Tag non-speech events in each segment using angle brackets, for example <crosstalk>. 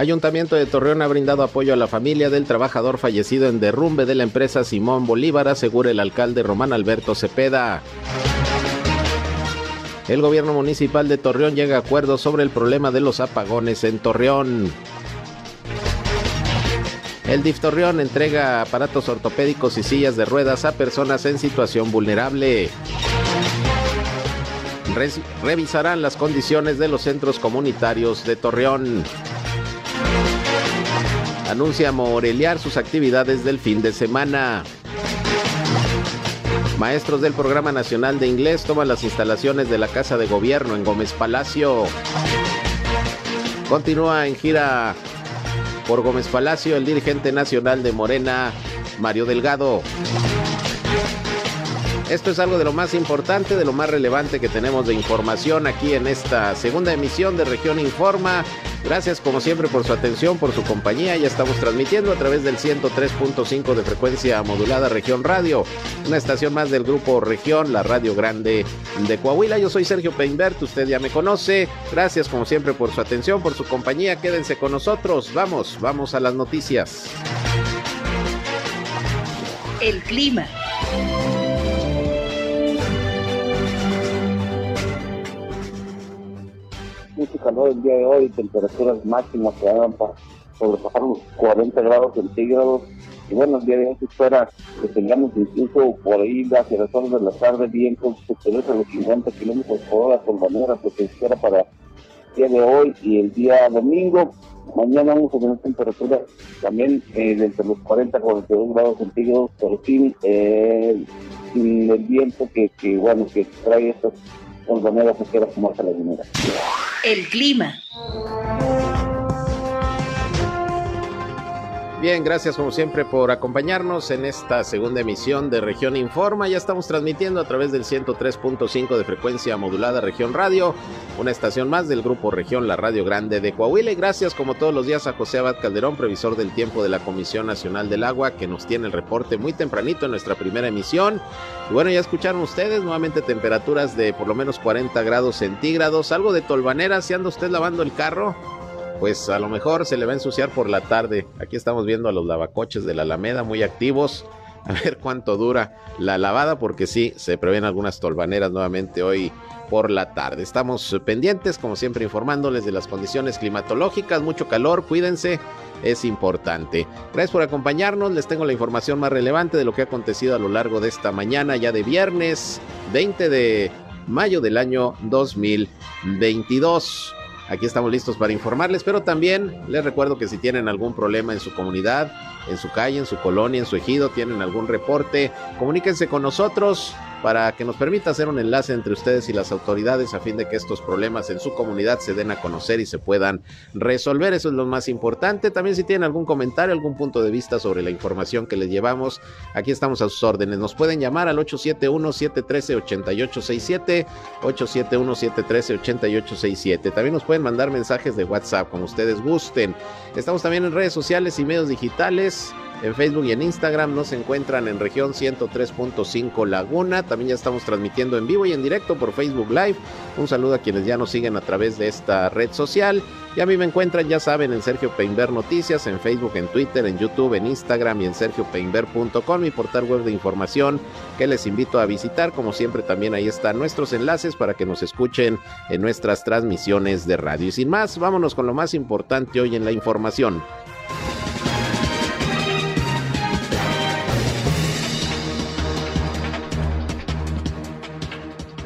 Ayuntamiento de Torreón ha brindado apoyo a la familia del trabajador fallecido en derrumbe de la empresa Simón Bolívar, asegura el alcalde Román Alberto Cepeda. El gobierno municipal de Torreón llega a acuerdos sobre el problema de los apagones en Torreón. El DIF Torreón entrega aparatos ortopédicos y sillas de ruedas a personas en situación vulnerable. revisarán las condiciones de los centros comunitarios de Torreón. Anuncia Moreliar sus actividades del fin de semana. Maestros del Programa Nacional de Inglés toman las instalaciones de la Casa de Gobierno en Gómez Palacio. Continúa en gira por Gómez Palacio el dirigente nacional de Morena, Mario Delgado. Esto es algo de lo más importante, de lo más relevante que tenemos de información aquí en esta segunda emisión de Región Informa. Gracias como siempre por su atención, por su compañía. Ya estamos transmitiendo a través del 103.5 de frecuencia modulada Región Radio, una estación más del grupo Región, la Radio Grande de Coahuila. Yo soy Sergio Peinbert, usted ya me conoce. Gracias como siempre por su atención, por su compañía. Quédense con nosotros. Vamos, vamos a las noticias. El clima. Mucho calor el día de hoy, temperaturas máximas que van para sobrepasar los 40 grados centígrados. Y bueno, el día de hoy se espera que tengamos incluso por ahí hacia las horas de la tarde vientos superiores a los 50 kilómetros por hora por manera, que se espera para el día de hoy y el día domingo. Mañana vamos a tener temperaturas también eh, entre los 40 y 42 grados centígrados, pero sin, eh, sin el viento que, que, bueno, que trae estas El clima. Bien, gracias como siempre por acompañarnos en esta segunda emisión de Región Informa. Ya estamos transmitiendo a través del 103.5 de frecuencia modulada Región Radio, una estación más del grupo Región, la Radio Grande de Coahuila. Y gracias como todos los días a José Abad Calderón, previsor del tiempo de la Comisión Nacional del Agua, que nos tiene el reporte muy tempranito en nuestra primera emisión. Y bueno, ya escucharon ustedes nuevamente temperaturas de por lo menos 40 grados centígrados, algo de tolvanera, si anda usted lavando el carro pues a lo mejor se le va a ensuciar por la tarde. Aquí estamos viendo a los lavacoches de la Alameda muy activos. <laughs> A ver cuánto dura la lavada, porque sí, se prevén algunas tolvaneras nuevamente hoy por la tarde. Estamos pendientes, como siempre, informándoles de las condiciones climatológicas. Mucho calor, cuídense, es importante. Gracias por acompañarnos. Les tengo la información más relevante de lo que ha acontecido a lo largo de esta mañana, ya de viernes 20 de mayo del año 2022. Aquí estamos listos para informarles, pero también les recuerdo que si tienen algún problema en su comunidad, en su calle, en su colonia, en su ejido, tienen algún reporte, comuníquense con nosotros para que nos permita hacer un enlace entre ustedes y las autoridades a fin de que estos problemas en su comunidad se den a conocer y se puedan resolver. Eso es lo más importante. También si tienen algún comentario, algún punto de vista sobre la información que les llevamos, aquí estamos a sus órdenes. Nos pueden llamar al 871-713-8867, 871-713-8867. También nos pueden mandar mensajes de WhatsApp como ustedes gusten. Estamos también en redes sociales y medios digitales. En Facebook y en Instagram nos encuentran en región 103.5 Laguna. También ya estamos transmitiendo en vivo y en directo por Facebook Live. Un saludo a quienes ya nos siguen a través de esta red social. Y a mí me encuentran, ya saben, en Sergio Peinber Noticias, en Facebook, en Twitter, en YouTube, en Instagram y en sergiopeinber.com, mi portal web de información que les invito a visitar. Como siempre, también ahí están nuestros enlaces para que nos escuchen en nuestras transmisiones de radio. Y sin más, vámonos con lo más importante hoy en la información.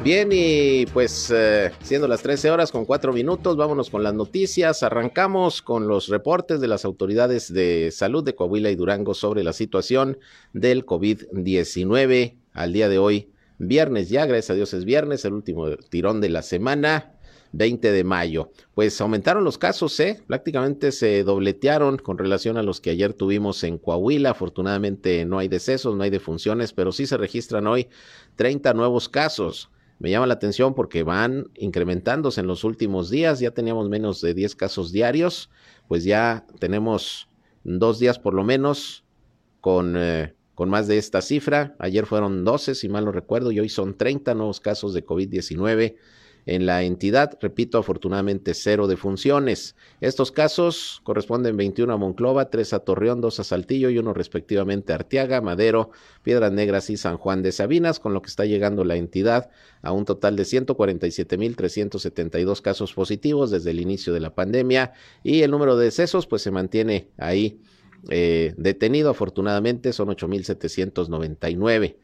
Bien, y pues eh, siendo las 13 horas con 4 minutos, vámonos con las noticias. Arrancamos con los reportes de las autoridades de salud de Coahuila y Durango sobre la situación del COVID-19 al día de hoy, viernes ya, gracias a Dios es viernes, el último tirón de la semana. 20 de mayo. Pues aumentaron los casos, ¿eh? Prácticamente se dobletearon con relación a los que ayer tuvimos en Coahuila. Afortunadamente no hay decesos, no hay defunciones, pero sí se registran hoy 30 nuevos casos. Me llama la atención porque van incrementándose en los últimos días. Ya teníamos menos de 10 casos diarios, pues ya tenemos dos días por lo menos con, eh, con más de esta cifra. Ayer fueron 12, si mal no recuerdo, y hoy son 30 nuevos casos de COVID-19 en la entidad. Repito, afortunadamente cero de funciones. Estos casos corresponden 21 a Monclova, 3 a Torreón, 2 a Saltillo y uno respectivamente a Arteaga, Madero, Piedras Negras y San Juan de Sabinas, con lo que está llegando la entidad a un total de 147.372 casos positivos desde el inicio de la pandemia y el número de decesos pues se mantiene ahí eh, detenido afortunadamente son 8.799.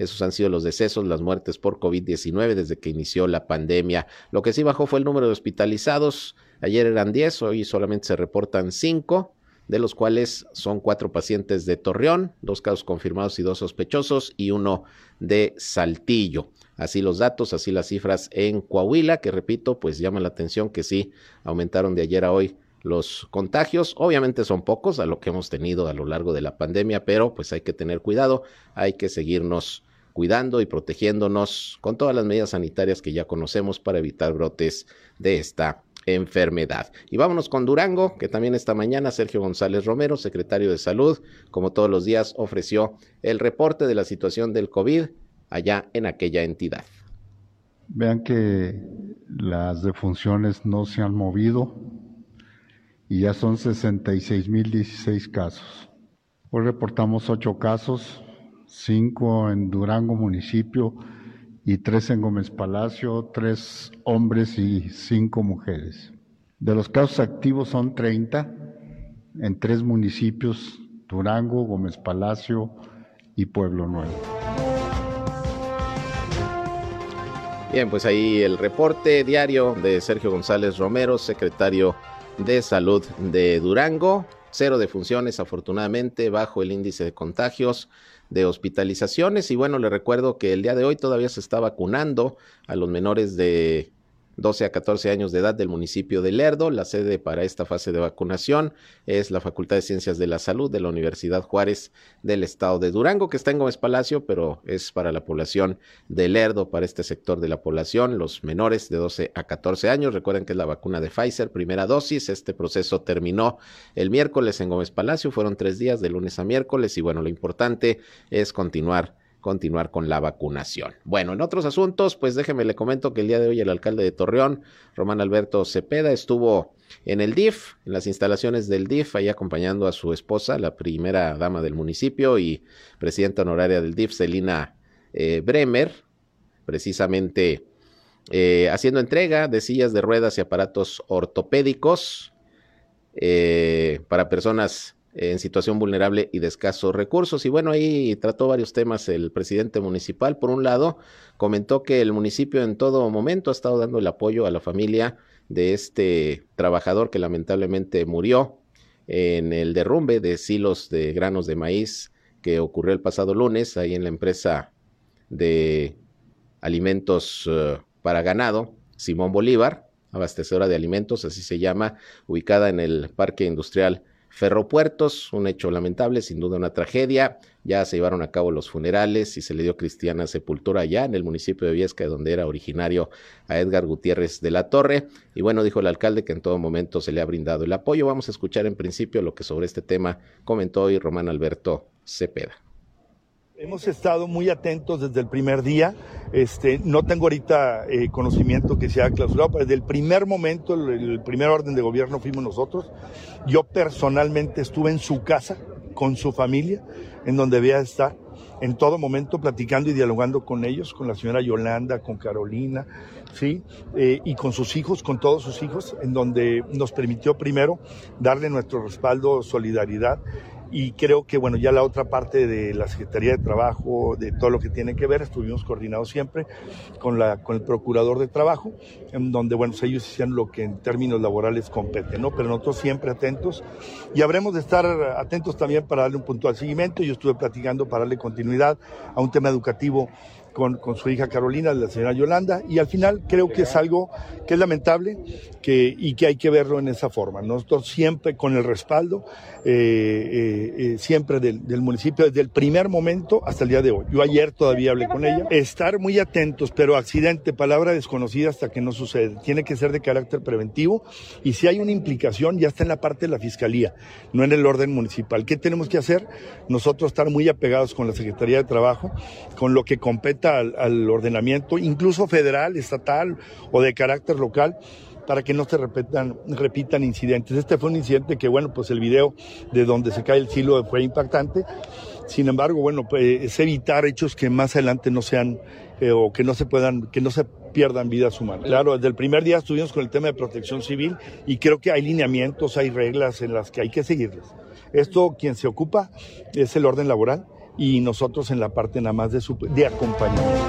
Esos han sido los decesos, las muertes por COVID-19 desde que inició la pandemia. Lo que sí bajó fue el número de hospitalizados. Ayer eran 10, hoy solamente se reportan 5, de los cuales son cuatro pacientes de Torreón, dos casos confirmados y dos sospechosos, y uno de Saltillo. Así los datos, así las cifras en Coahuila, que repito, pues llama la atención que sí aumentaron de ayer a hoy los contagios. Obviamente son pocos a lo que hemos tenido a lo largo de la pandemia, pero pues hay que tener cuidado, hay que seguirnos cuidando y protegiéndonos con todas las medidas sanitarias que ya conocemos para evitar brotes de esta enfermedad. Y vámonos con Durango, que también esta mañana Sergio González Romero, secretario de Salud, como todos los días, ofreció el reporte de la situación del COVID allá en aquella entidad. Vean que las defunciones no se han movido y ya son 66.016 casos. Hoy reportamos ocho casos, cinco en Durango municipio y tres en Gómez Palacio, tres hombres y cinco mujeres. De los casos activos son 30 en tres municipios, Durango, Gómez Palacio y Pueblo Nuevo. Bien, pues ahí el reporte diario de Sergio González Romero, secretario de salud de Durango. Cero de funciones, afortunadamente, bajo el índice de contagios de hospitalizaciones. Y bueno, le recuerdo que el día de hoy todavía se está vacunando a los menores de 12 a 14 años de edad del municipio de Lerdo. La sede para esta fase de vacunación es la Facultad de Ciencias de la Salud de la Universidad Juárez del Estado de Durango, que está en Gómez Palacio, pero es para la población de Lerdo, para este sector de la población, los menores de 12 a 14 años. Recuerden que es la vacuna de Pfizer, primera dosis. Este proceso terminó el miércoles en Gómez Palacio, fueron tres días de lunes a miércoles y bueno, lo importante es continuar continuar con la vacunación. Bueno, en otros asuntos, pues déjeme le comento que el día de hoy el alcalde de Torreón, Román Alberto Cepeda, estuvo en el DIF, en las instalaciones del DIF, ahí acompañando a su esposa, la primera dama del municipio y presidenta honoraria del DIF, Celina eh, Bremer, precisamente eh, haciendo entrega de sillas de ruedas y aparatos ortopédicos eh, para personas en situación vulnerable y de escasos recursos. Y bueno, ahí trató varios temas el presidente municipal. Por un lado, comentó que el municipio en todo momento ha estado dando el apoyo a la familia de este trabajador que lamentablemente murió en el derrumbe de silos de granos de maíz que ocurrió el pasado lunes ahí en la empresa de alimentos eh, para ganado, Simón Bolívar, abastecedora de alimentos, así se llama, ubicada en el Parque Industrial Ferropuertos, un hecho lamentable, sin duda una tragedia. Ya se llevaron a cabo los funerales y se le dio cristiana sepultura allá en el municipio de Viesca, donde era originario a Edgar Gutiérrez de la Torre. Y bueno, dijo el alcalde que en todo momento se le ha brindado el apoyo. Vamos a escuchar en principio lo que sobre este tema comentó hoy Román Alberto Cepeda. Hemos estado muy atentos desde el primer día. Este, no tengo ahorita eh, conocimiento que se haya clausurado, pero desde el primer momento, el, primer orden de gobierno fuimos nosotros. Yo personalmente estuve en su casa con su familia, en donde debía estar, en todo momento platicando y dialogando con ellos, con la señora Yolanda, con Carolina, ¿sí? Eh, y con sus hijos, con todos sus hijos, en donde nos permitió primero darle nuestro respaldo, solidaridad y creo que bueno, ya la otra parte de la Secretaría de Trabajo, de todo lo que tiene que ver, estuvimos coordinados siempre con, la, con el Procurador de Trabajo, en donde bueno, pues, ellos hicieron lo que en términos laborales compete, ¿no? Pero nosotros siempre atentos y habremos de estar atentos también para darle un puntual seguimiento. Yo estuve platicando para darle continuidad a un tema educativo con, su hija Carolina, la señora Yolanda, y al final creo que es algo que es lamentable que, y que hay que verlo en esa forma. Nosotros siempre con el respaldo, eh, eh, eh, siempre del, del, municipio, desde el primer momento hasta el día de hoy. Yo ayer todavía hablé con ella. Estar muy atentos, pero accidente, palabra desconocida hasta que no sucede. Tiene que ser de carácter preventivo y si hay una implicación ya está en la parte de la fiscalía, no en el orden municipal. ¿Qué tenemos que hacer? Nosotros estar muy apegados con la Secretaría de Trabajo, con lo que compete falta al, ordenamiento, incluso federal, estatal o de carácter local, para que no se repitan, repitan incidentes. Este fue un incidente que, bueno, pues el video de donde se cae el silo fue impactante. Sin embargo, bueno, pues es evitar hechos que más adelante no sean eh, o que no se puedan, que no se pierdan vidas humanas. Claro, desde el primer día estuvimos con el tema de protección civil y creo que hay lineamientos, hay reglas en las que hay que seguirlas. Esto, quien se ocupa es el orden laboral y nosotros en la parte nada más de, de acompañamiento.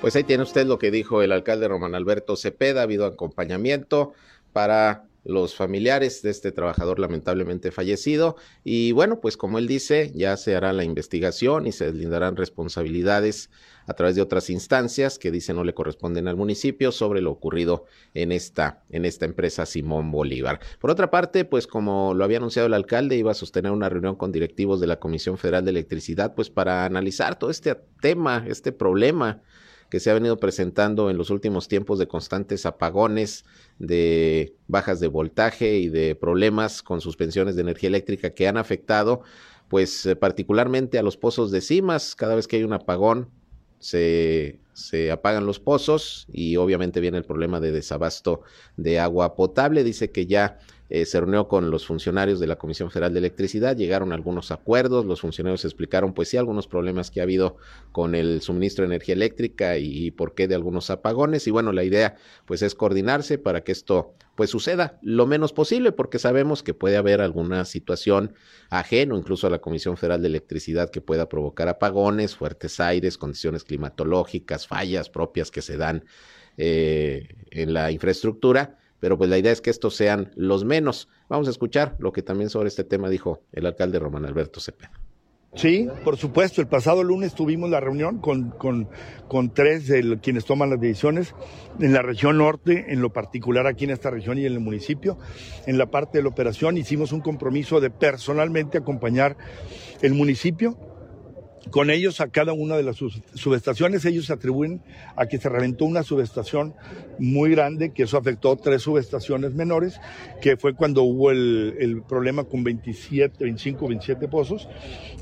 Pues ahí tiene usted lo que dijo el alcalde Román Alberto Cepeda, ha habido acompañamiento para los familiares de este trabajador lamentablemente fallecido. Y bueno, pues como él dice, ya se hará la investigación y se deslindarán responsabilidades a través de otras instancias que dice no le corresponden al municipio sobre lo ocurrido en esta, en esta empresa Simón Bolívar. Por otra parte, pues como lo había anunciado el alcalde, iba a sostener una reunión con directivos de la Comisión Federal de Electricidad, pues para analizar todo este tema, este problema que se ha venido presentando en los últimos tiempos de constantes apagones, de bajas de voltaje y de problemas con suspensiones de energía eléctrica que han afectado pues eh, particularmente a los pozos de cimas, cada vez que hay un apagón se, se, apagan los pozos y obviamente viene el problema de desabasto de agua potable. Dice que ya eh, se reunió con los funcionarios de la Comisión Federal de Electricidad, llegaron algunos acuerdos, los funcionarios explicaron pues sí algunos problemas que ha habido con el suministro de energía eléctrica y, por qué de algunos apagones y bueno, la idea pues es coordinarse para que esto pues suceda lo menos posible porque sabemos que puede haber alguna situación ajeno incluso a la Comisión Federal de Electricidad que pueda provocar apagones, fuertes aires, condiciones climatológicas, fallas propias que se dan eh, en la infraestructura pero pues la idea es que estos sean los menos. Vamos a escuchar lo que también sobre este tema dijo el alcalde Román Alberto Cepeda. Sí, por supuesto. El pasado lunes tuvimos la reunión con, con, con, tres de quienes toman las decisiones en la región norte, en lo particular aquí en esta región y en el municipio. En la parte de la operación hicimos un compromiso de personalmente acompañar el municipio con ellos a cada una de las subestaciones. Ellos se atribuyen a que se reventó una subestación muy grande, que eso afectó tres subestaciones menores, que fue cuando hubo el, problema con 27, 25, 27 pozos,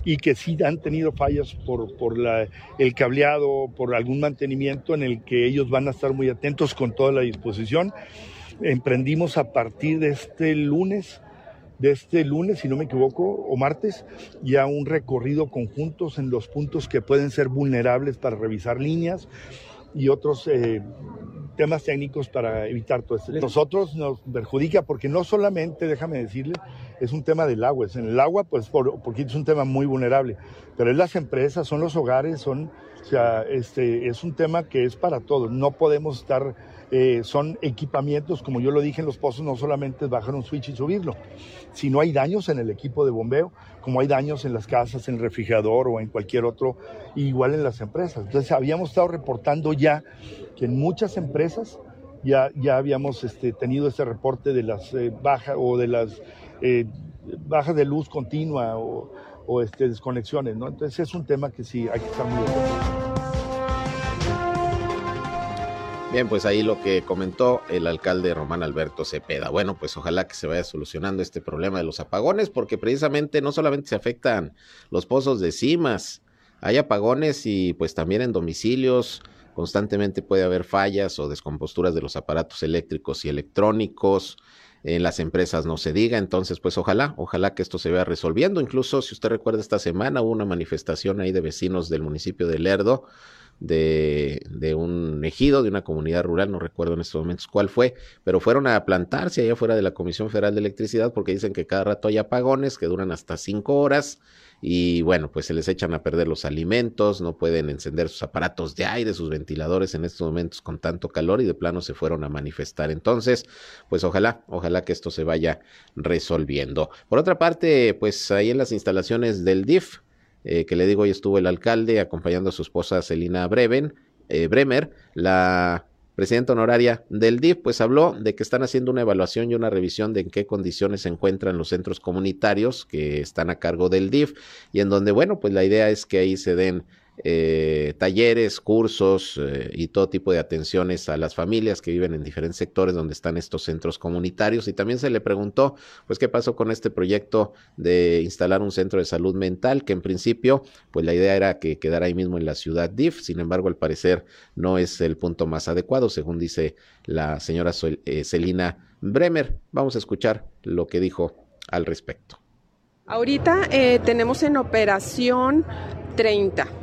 y que sí han tenido fallas por, por la, el cableado, por algún mantenimiento en el que ellos van a estar muy atentos con toda la disposición. Emprendimos a partir de este lunes de este lunes, si no me equivoco, o martes, ya un recorrido conjuntos en los puntos que pueden ser vulnerables para revisar líneas y otros eh, temas técnicos para evitar todo esto. Nosotros nos perjudica porque no solamente, déjame decirle, es un tema del agua, es en el agua, pues porque es un tema muy vulnerable, pero es las empresas, son los hogares, son, o sea, este, es un tema que es para todos. No podemos estar eh, son equipamientos, como yo lo dije en los pozos, no solamente es bajar un switch y subirlo, sino hay daños en el equipo de bombeo, como hay daños en las casas, en el refrigerador o en cualquier otro, igual en las empresas. Entonces habíamos estado reportando ya que en muchas empresas ya, ya habíamos este, tenido ese reporte de las eh, bajas o de las eh, bajas de luz continua o, o este, desconexiones, ¿no? Entonces es un tema que sí hay que estar muy atentos. Bien, pues ahí lo que comentó el alcalde Román Alberto Cepeda. Bueno, pues ojalá que se vaya solucionando este problema de los apagones, porque precisamente no solamente se afectan los pozos de cimas, hay apagones y pues también en domicilios constantemente puede haber fallas o descomposturas de los aparatos eléctricos y electrónicos. En las empresas no se diga, entonces pues ojalá, ojalá que esto se vaya resolviendo. Incluso si usted recuerda esta semana hubo una manifestación ahí de vecinos del municipio de Lerdo de, de, un ejido, de una comunidad rural, no recuerdo en estos momentos cuál fue, pero fueron a plantarse allá fuera de la Comisión Federal de Electricidad porque dicen que cada rato hay apagones que duran hasta cinco horas y bueno, pues se les echan a perder los alimentos, no pueden encender sus aparatos de aire, sus ventiladores en estos momentos con tanto calor y de plano se fueron a manifestar. Entonces, pues ojalá, ojalá que esto se vaya resolviendo. Por otra parte, pues ahí en las instalaciones del DIF, eh, que le digo, hoy estuvo el alcalde acompañando a su esposa Celina Breven, eh, Bremer, la presidenta honoraria del DIF, pues habló de que están haciendo una evaluación y una revisión de en qué condiciones se encuentran los centros comunitarios que están a cargo del DIF y en donde, bueno, pues la idea es que ahí se den eh, talleres, cursos eh, y todo tipo de atenciones a las familias que viven en diferentes sectores donde están estos centros comunitarios. Y también se le preguntó, pues, qué pasó con este proyecto de instalar un centro de salud mental, que en principio, pues, la idea era que quedara ahí mismo en la ciudad DIF. Sin embargo, al parecer no es el punto más adecuado, según dice la señora eh, Celina Bremer. Vamos a escuchar lo que dijo al respecto. Ahorita tenemos en operación 30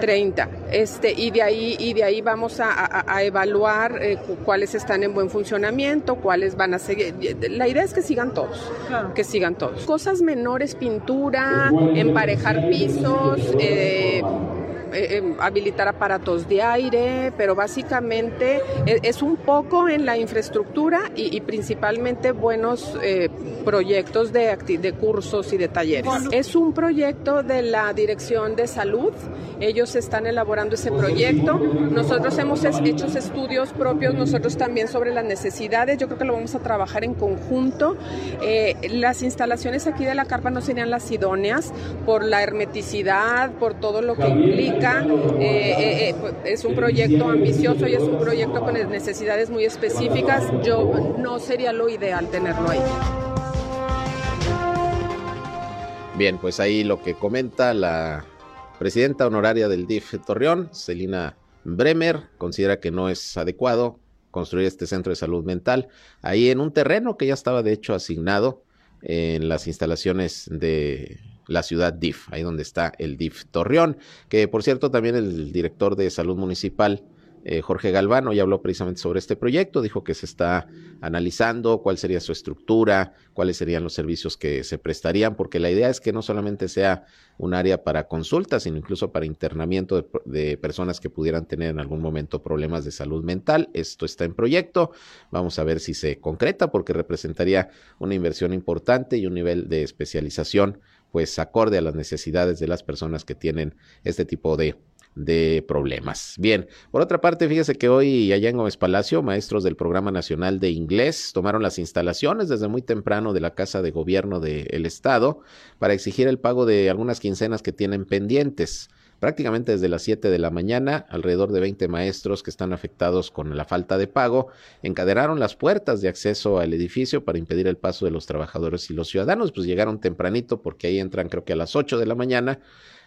30. Este, y de ahí, y de ahí vamos a, evaluar eh, cuáles están en buen funcionamiento, cuáles van a seguir. La idea es que sigan todos, que sigan todos. Cosas menores, pintura, emparejar pisos, eh, eh, em, habilitar aparatos de aire, pero básicamente e, es, un poco en la infraestructura y, principalmente buenos eh, proyectos de, de cursos y de talleres. Es un proyecto de la Dirección de Salud, ellos están elaborando ese proyecto. Nosotros hemos hecho estudios propios nosotros también sobre las necesidades, yo creo que lo vamos a trabajar en conjunto. Eh, las instalaciones aquí de la carpa no serían las idóneas por la hermeticidad, por todo lo que implica eh, eh, eh, pues, es un proyecto ambicioso y es un proyecto con necesidades muy específicas. Yo no sería lo ideal tenerlo ahí. Bien, pues ahí lo que comenta la presidenta honoraria del DIF Torreón, Celina Bremer, considera que no es adecuado construir este centro de salud mental ahí en un terreno que ya estaba de hecho asignado en las instalaciones de la ciudad DIF, ahí donde está el DIF Torreón, que por cierto también el director de salud municipal, eh, Jorge Galvano, ya habló precisamente sobre este proyecto, dijo que se está analizando cuál sería su estructura, cuáles serían los servicios que se prestarían, porque la idea es que no solamente sea un área para consultas, sino incluso para internamiento de, de personas que pudieran tener en algún momento problemas de salud mental. Esto está en proyecto, vamos a ver si se concreta, porque representaría una inversión importante y un nivel de especialización pues acorde a las necesidades de las personas que tienen este tipo de, de problemas. Bien, por otra parte, fíjese que hoy allá en Gómez Palacio, maestros del Programa Nacional de Inglés tomaron las instalaciones desde muy temprano de la Casa de Gobierno del Estado para exigir el pago de algunas quincenas que tienen pendientes prácticamente desde las 7 de la mañana, alrededor de 20 maestros que están afectados con la falta de pago encadenaron las puertas de acceso al edificio para impedir el paso de los trabajadores y los ciudadanos, pues llegaron tempranito porque ahí entran creo que a las 8 de la mañana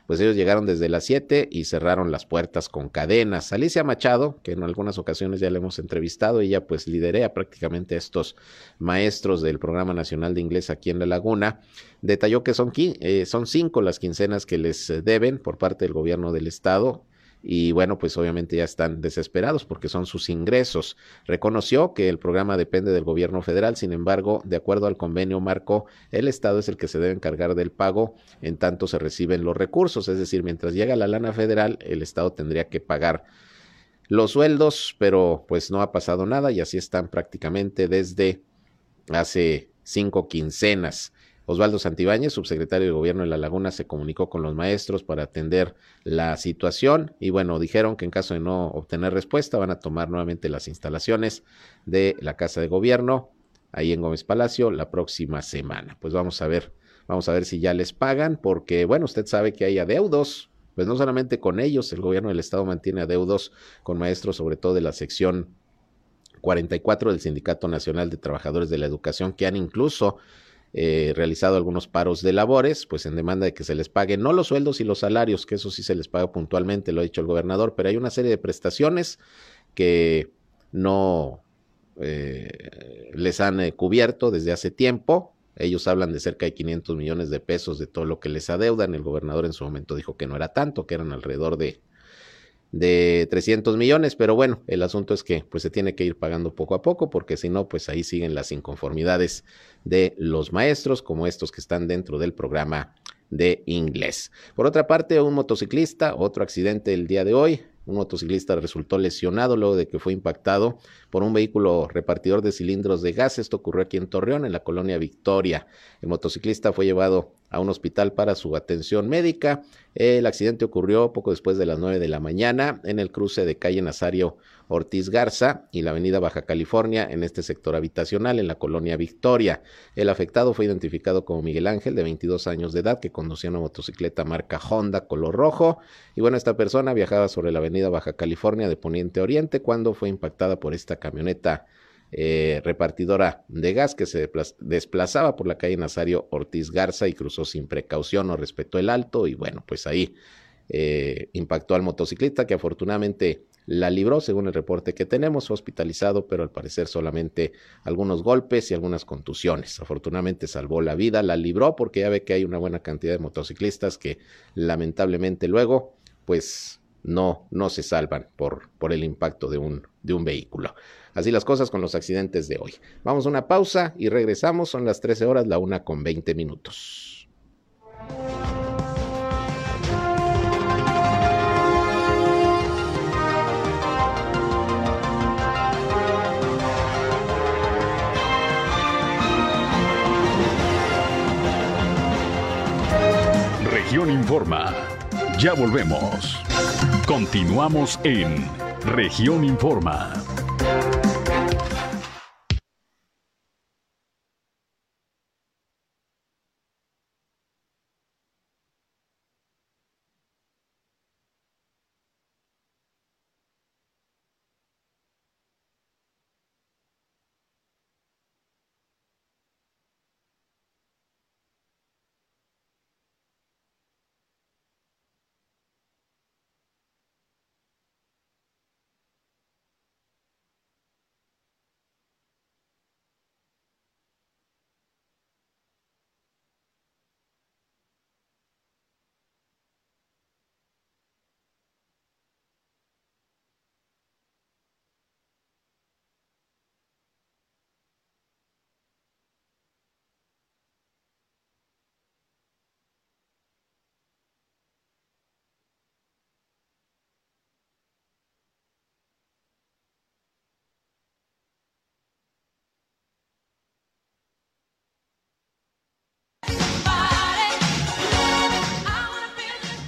pues ellos llegaron desde las 7 y cerraron las puertas con cadenas. Alicia Machado, que en algunas ocasiones ya le hemos entrevistado, ella pues liderea prácticamente a estos maestros del Programa Nacional de Inglés aquí en La Laguna, detalló que son, eh, son cinco las quincenas que les deben por parte del gobierno del estado y bueno, pues obviamente ya están desesperados porque son sus ingresos. Reconoció que el programa depende del gobierno federal, sin embargo, de acuerdo al convenio marco, el Estado es el que se debe encargar del pago en tanto se reciben los recursos, es decir, mientras llega la lana federal, el Estado tendría que pagar los sueldos, pero pues no ha pasado nada y así están prácticamente desde hace cinco quincenas. Osvaldo Santibáñez, subsecretario de Gobierno de La Laguna, se comunicó con los maestros para atender la situación y bueno, dijeron que en caso de no obtener respuesta van a tomar nuevamente las instalaciones de la Casa de Gobierno ahí en Gómez Palacio la próxima semana. Pues vamos a ver, vamos a ver si ya les pagan porque bueno, usted sabe que hay adeudos, pues no solamente con ellos, el gobierno del estado mantiene adeudos con maestros, sobre todo de la sección 44 del Sindicato Nacional de Trabajadores de la Educación, que han incluso eh, realizado algunos paros de labores, pues en demanda de que se les pague no los sueldos y los salarios, que eso sí se les paga puntualmente, lo ha dicho el gobernador, pero hay una serie de prestaciones que no eh, les han eh, cubierto desde hace tiempo. Ellos hablan de cerca de 500 millones de pesos de todo lo que les adeudan. El gobernador en su momento dijo que no era tanto, que eran alrededor de de 300 millones, pero bueno, el asunto es que pues se tiene que ir pagando poco a poco porque si no, pues ahí siguen las inconformidades de los maestros como estos que están dentro del programa de inglés. Por otra parte, un motociclista, otro accidente el día de hoy, Un motociclista resultó lesionado luego de que fue impactado por un vehículo repartidor de cilindros de gas. Esto ocurrió aquí en Torreón, en la colonia Victoria. El motociclista fue llevado a un hospital para su atención médica. El accidente ocurrió poco después de las 9 de la mañana en el cruce de calle Nazario Ortiz Garza y la avenida Baja California en este sector habitacional en la colonia Victoria. El afectado fue identificado como Miguel Ángel, de 22 años de edad, que conducía una motocicleta marca Honda color rojo. Y bueno, esta persona viajaba sobre la avenida Baja California de Poniente Oriente cuando fue impactada por esta camioneta eh, repartidora de gas que se desplazaba por la calle Nazario Ortiz Garza y cruzó sin precaución o respetó el alto y bueno, pues ahí eh, impactó al motociclista que afortunadamente la libró, según el reporte que tenemos, hospitalizado, pero al parecer solamente algunos golpes y algunas contusiones. Afortunadamente salvó la vida, la libró porque ya ve que hay una buena cantidad de motociclistas que lamentablemente luego, pues no, no se salvan por, por el impacto de un, de un vehículo. Así las cosas con los accidentes de hoy. Vamos a una pausa y regresamos. Son las 13 horas, la una con 20 minutos. Región Informa. Ya volvemos. Continuamos en Región Informa.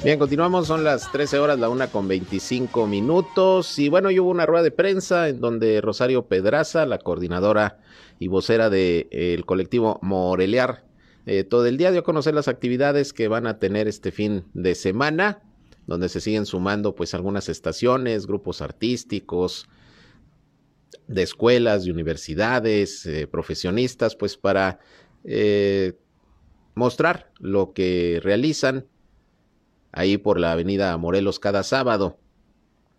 Bien, continuamos, son las 13 horas, la una con 25 minutos. Y bueno, hubo una rueda de prensa en donde Rosario Pedraza, la coordinadora y vocera del de, colectivo Morelear, eh, todo el día dio a conocer las actividades que van a tener este fin de semana, donde se siguen sumando pues algunas estaciones, grupos artísticos, de escuelas, de universidades, eh, profesionistas, pues para eh, mostrar lo que realizan ahí por la avenida Morelos cada sábado.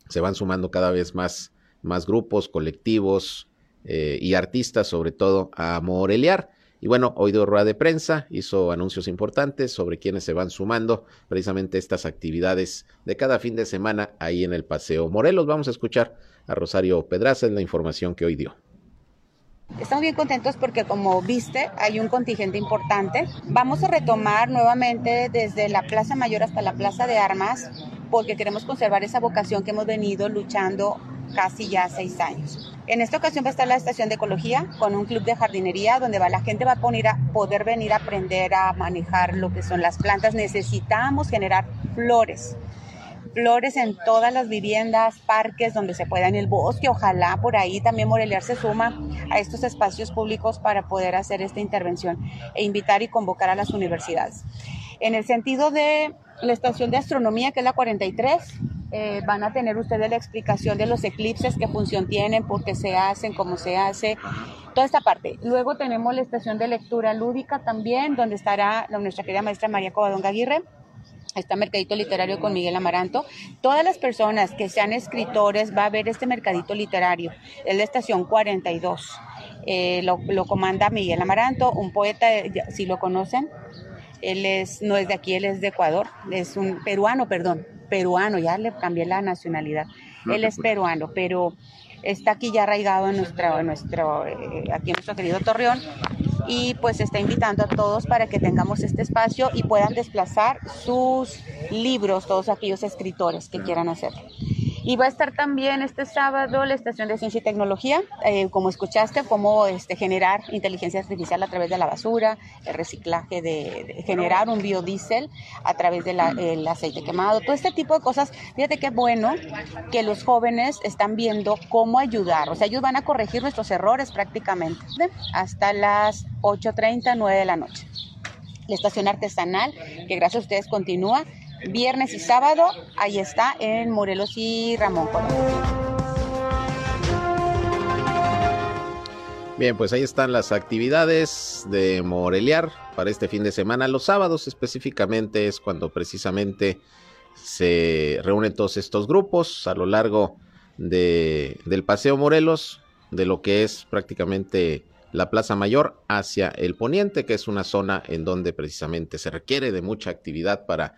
Se van sumando cada vez más, más grupos, colectivos eh, y artistas, sobre todo, a Morelear. Y bueno, hoy dio rueda de prensa, hizo anuncios importantes sobre quienes se van sumando precisamente estas actividades de cada fin de semana ahí en el Paseo Morelos. Vamos a escuchar a Rosario Pedraza en la información que hoy dio. Estamos bien contentos porque como viste hay un contingente importante. Vamos a retomar nuevamente desde la Plaza Mayor hasta la Plaza de Armas porque queremos conservar esa vocación que hemos venido luchando casi ya seis años. En esta ocasión va a estar la estación de ecología con un club de jardinería donde va, la gente va a, poner a poder venir a aprender a manejar lo que son las plantas. Necesitamos generar flores flores en todas las viviendas, parques donde se pueda, en el bosque, ojalá por ahí también Moreliar se suma a estos espacios públicos para poder hacer esta intervención e invitar y convocar a las universidades. En el sentido de la estación de astronomía, que es la 43, eh, van a tener ustedes la explicación de los eclipses, qué función tienen, por qué se hacen, cómo se hace, toda esta parte. Luego tenemos la estación de lectura lúdica también, donde estará nuestra querida maestra María Covadonga Aguirre está Mercadito Literario con Miguel Amaranto. Todas las personas que sean escritores va a ver este Mercadito Literario. Es la estación 42. Eh, lo, comanda Miguel Amaranto, un poeta, si lo conocen. Él es, no es de aquí, él es de Ecuador. Es un peruano, perdón, peruano, ya le cambié la nacionalidad. él es peruano, pero está aquí ya arraigado en nuestro, nuestro, eh, aquí en nuestro querido Torreón y pues está invitando a todos para que tengamos este espacio y puedan desplazar sus libros, todos aquellos escritores que quieran hacerlo. Y va a estar también este sábado la estación de ciencia y tecnología, eh, como escuchaste, cómo este, generar inteligencia artificial a través de la basura, el reciclaje de, generar un biodiesel a través del aceite quemado, todo este tipo de cosas. Fíjate qué bueno que los jóvenes están viendo cómo ayudar, o sea, ellos van a corregir nuestros errores prácticamente hasta las 8.30, 9 de la noche. La estación artesanal, que gracias a ustedes continúa, viernes y sábado, ahí está en Morelos y Ramón Bien, pues ahí están las actividades de Moreliar para este fin de semana. Los sábados específicamente es cuando precisamente se reúnen todos estos grupos a lo largo de, del Paseo Morelos, de lo que es prácticamente la Plaza Mayor hacia el Poniente, que es una zona en donde precisamente se requiere de mucha actividad para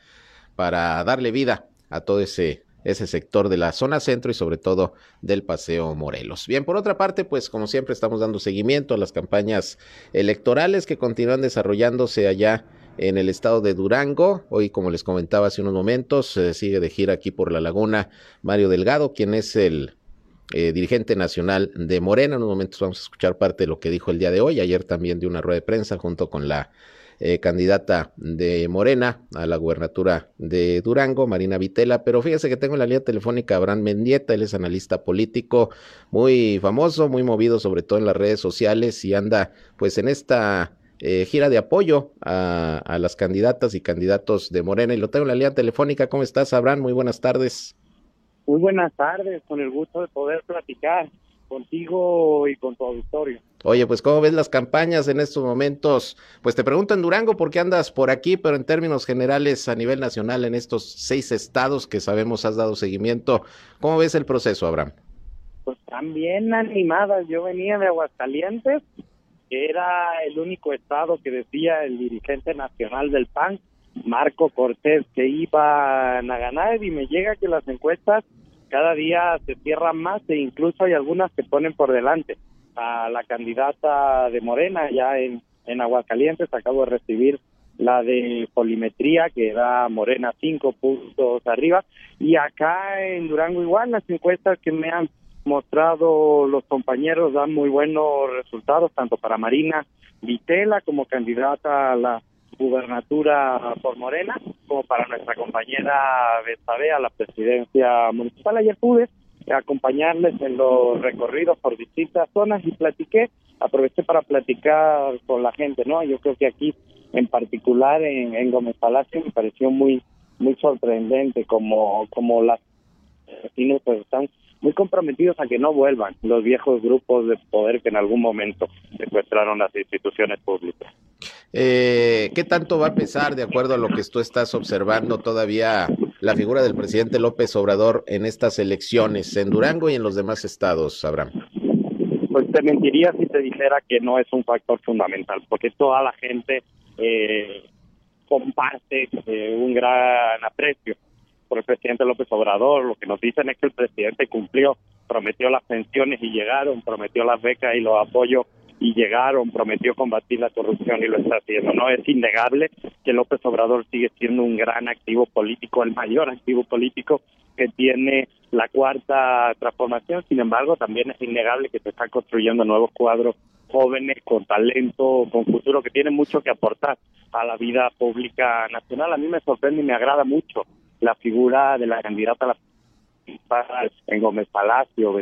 para darle vida a todo ese, ese sector de la zona centro y sobre todo del Paseo Morelos. Bien, por otra parte, pues como siempre estamos dando seguimiento a las campañas electorales que continúan desarrollándose allá en el estado de Durango. Hoy, como les comentaba hace unos momentos, sigue de gira aquí por la laguna Mario Delgado, quien es el eh, dirigente nacional de Morena. En unos momentos vamos a escuchar parte de lo que dijo el día de hoy. Ayer también de una rueda de prensa junto con la eh, candidata de Morena a la gubernatura de Durango, Marina Vitela, pero fíjese que tengo en la línea telefónica a Abraham Mendieta, él es analista político muy famoso, muy movido sobre todo en las redes sociales y anda pues en esta eh, gira de apoyo a, a, las candidatas y candidatos de Morena y lo tengo en la línea telefónica. ¿Cómo estás, Abraham? Muy buenas tardes. Muy buenas tardes, con el gusto de poder platicar contigo y con tu auditorio. Oye, pues ¿cómo ves las campañas en estos momentos? Pues te pregunto en Durango porque andas por aquí, pero en términos generales a nivel nacional en estos seis estados que sabemos has dado seguimiento, ¿cómo ves el proceso, Abraham? Pues también animadas. Yo venía de Aguascalientes, que era el único estado que decía el dirigente nacional del PAN, Marco Cortés, que iban a ganar y me llega que las encuestas cada día se cierran más e incluso hay algunas que ponen por delante a la candidata de Morena ya en, en Aguascalientes. Acabo de recibir la de polimetría que da Morena cinco puntos arriba y acá en Durango igual las encuestas que me han mostrado los compañeros dan muy buenos resultados tanto para Marina Vitela como candidata a la gubernatura por Morena, como para nuestra compañera Betsabe a la presidencia municipal. Ayer pude acompañarles en los recorridos por distintas zonas y platiqué, aproveché para platicar con la gente, ¿no? Yo creo que aquí en particular en, en Gómez Palacio me pareció muy muy sorprendente como como las vecinos pues están muy comprometidos a que no vuelvan los viejos grupos de poder que en algún momento secuestraron las instituciones públicas. Eh, ¿Qué tanto va a pesar, de acuerdo a lo que tú estás observando, todavía la figura del presidente López Obrador en estas elecciones, en Durango y en los demás estados, Abraham? Pues te mentiría si te dijera que no es un factor fundamental, porque toda la gente eh, comparte eh, un gran aprecio por el presidente López Obrador. Lo que nos dicen es que el presidente cumplió, prometió las pensiones y llegaron, prometió las becas y los apoyos y llegaron, prometió combatir la corrupción y lo está haciendo. No es innegable que López Obrador sigue siendo un gran activo político, el mayor activo político que tiene la cuarta transformación. Sin embargo, también es innegable que se están construyendo nuevos cuadros jóvenes con talento, con futuro, que tienen mucho que aportar a la vida pública nacional. A mí me sorprende y me agrada mucho la figura de la candidata a la en Gómez Palacio,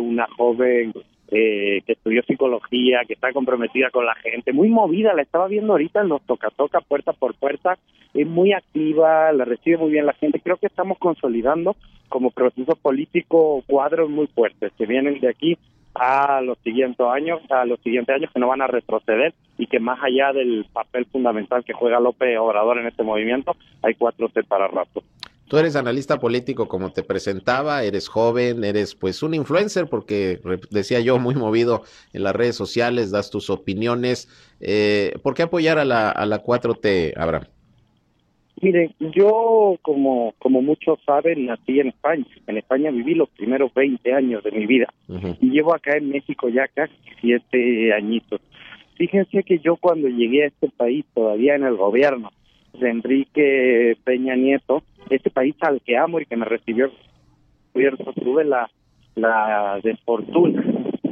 una joven eh, que estudió psicología, que está comprometida con la gente, muy movida, la estaba viendo ahorita en los toca-toca, puerta por puerta, es muy activa, la recibe muy bien la gente. Creo que estamos consolidando como proceso político cuadros muy fuertes que vienen de aquí a los siguientes años, a los siguientes años que no van a retroceder y que más allá del papel fundamental que juega López Obrador en este movimiento, hay cuatro C para rato. Tú eres analista político como te presentaba, eres joven, eres pues un influencer porque decía yo muy movido en las redes sociales, das tus opiniones. Eh, ¿Por qué apoyar a la, a la 4T, Abraham? Mire, yo como, como muchos saben, nací en España. En España viví los primeros 20 años de mi vida y llevo acá en México ya casi siete añitos. Fíjense que yo cuando llegué a este país, todavía en el gobierno de Enrique Peña Nieto, este país al que amo y que me recibió tuve la, la desfortuna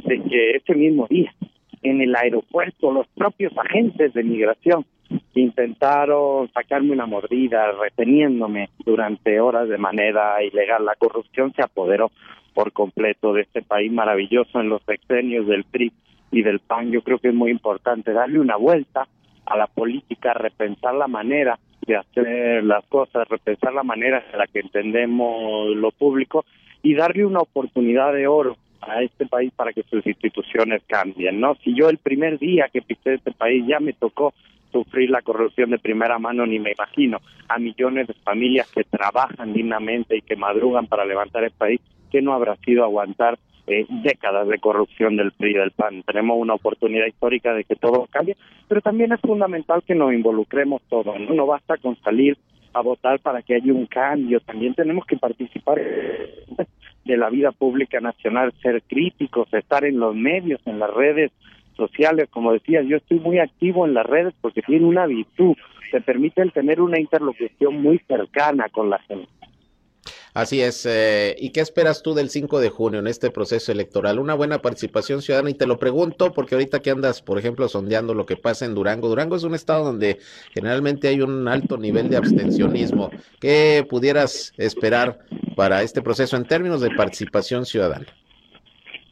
de que ese mismo día en el aeropuerto los propios agentes de migración intentaron sacarme una mordida reteniéndome durante horas de manera ilegal. La corrupción se apoderó por completo de este país maravilloso en los sexenios del PRI y del PAN. Yo creo que es muy importante darle una vuelta a la política, repensar la manera de hacer las cosas, repensar la manera en la que entendemos lo público y darle una oportunidad de oro a este país para que sus instituciones cambien, ¿no? Si yo el primer día que pisé este país ya me tocó sufrir la corrupción de primera mano, ni me imagino a millones de familias que trabajan dignamente y que madrugan para levantar el país, que no habrá sido aguantar eh, décadas de corrupción del PRI del PAN. Tenemos una oportunidad histórica de que todo cambie, pero también es fundamental que nos involucremos todos. No, no basta con salir a votar para que haya un cambio, también tenemos que participar de la vida pública nacional, ser críticos, estar en los medios, en las redes sociales, como decía, yo estoy muy activo en las redes porque tiene una virtud, te permite el tener una interlocución muy cercana con la gente. Así es. Eh, ¿Y qué esperas tú del 5 de junio en este proceso electoral? Una buena participación ciudadana. Y te lo pregunto porque ahorita que andas, por ejemplo, sondeando lo que pasa en Durango. Durango es un estado donde generalmente hay un alto nivel de abstencionismo. ¿Qué pudieras esperar para este proceso en términos de participación ciudadana?